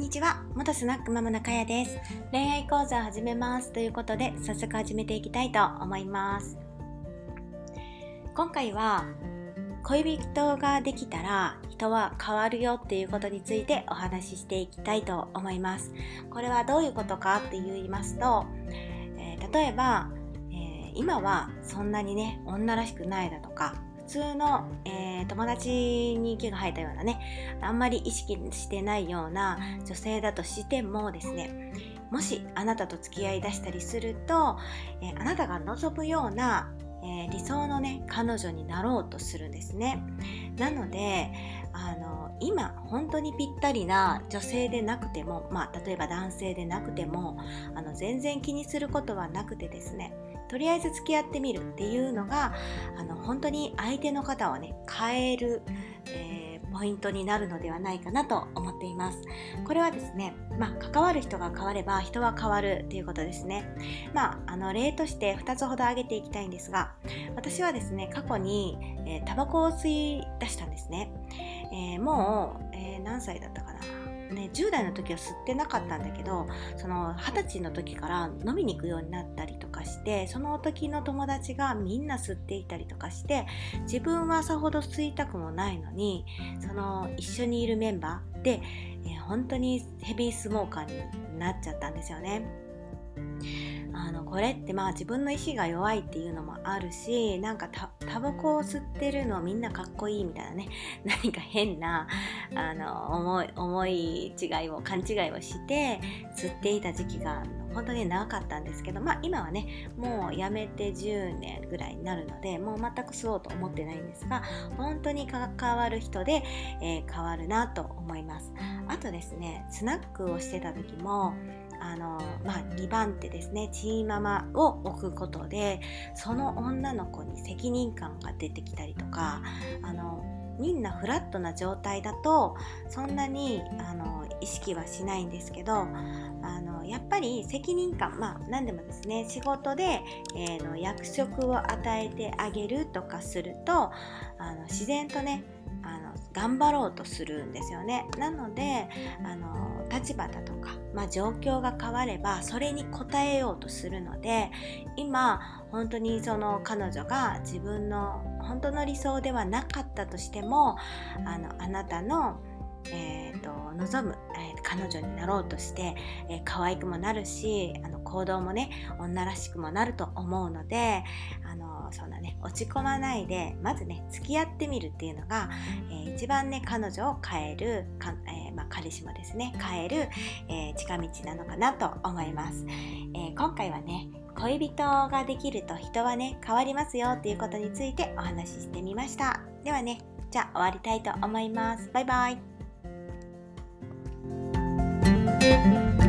んにちは。元スナックママのかやです。恋愛講座を始めますということで早速始めていきたいと思います。今回は恋人ができたら人は変わるよっていうことについてお話ししていきたいと思います。これはどういうことかって言いますと、えー、例えば、え、今はそんなにね女らしくないだとか通の、えー、友達に毛が生えたようなねあんまり意識してないような女性だとしてもですねもしあなたと付き合いだしたりすると、えー、あなたが望むようなえー、理想のね彼女になろうとするんですね。なのであの今本当にぴったりな女性でなくても、まあ、例えば男性でなくてもあの全然気にすることはなくてですねとりあえず付き合ってみるっていうのがあの本当に相手の方をね変える、えー、ポイントになるのではないかなと思っています。これはですね、まあ、関わる人が変われば人は変わるっていうことですね。まああの例として2つほど挙げていきたいんですが私はですね過去に、えー、タバコを吸い出したんですね、えー、もう、え何歳だったかな。ね、10代の時は吸ってなかったんだけどその20歳の時から飲みに行くようになったりとかしてその時の友達がみんな吸っていたりとかして自分はさほど吸いたくもないのにその一緒にいるメンバーで、えー、本当にヘビースモーカーになっちゃったんですよね。あのこれってまあ自分の意志が弱いっていうのもあるしなんかタバコを吸ってるのみんなかっこいいみたいなね 何か変なあの思い思い違いを勘違いをして吸っていた時期が本当に長かったんですけど、まあ、今はねもうやめて10年ぐらいになるのでもう全く吸おうと思ってないんですが本当に変わる人で、えー、変わるなと思います。あとですねスナックをしてた時もあの、まあ、2番手ですねチーママを置くことでその女の子に責任感が出てきたりとかあのみんなフラットな状態だとそんなにあの意識はしないんですけどあのやっぱり責任感まあ何でもですね仕事で、えー、の役職を与えてあげるとかするとあの自然とね頑張ろうとするんですよね。なのであの立場だとか、まあ、状況が変わればそれに応えようとするので今本当にその彼女が自分の本当の理想ではなかったとしてもあのあなたのえーと、望む、えー、彼女になろうとして、えー、可愛くもなるしあの行動もね女らしくもなると思うのであのそんなね落ち込まないでまずね付き合ってみるっていうのが、えー、一番ね彼女を変えるか、えまあ、彼氏もですね変える、え近道なのかなと思います、え今回はね恋人ができると人はね変わりますよっていうことについてお話ししてみました。ではねじゃあ終わりたいと思います。バイバイ。Música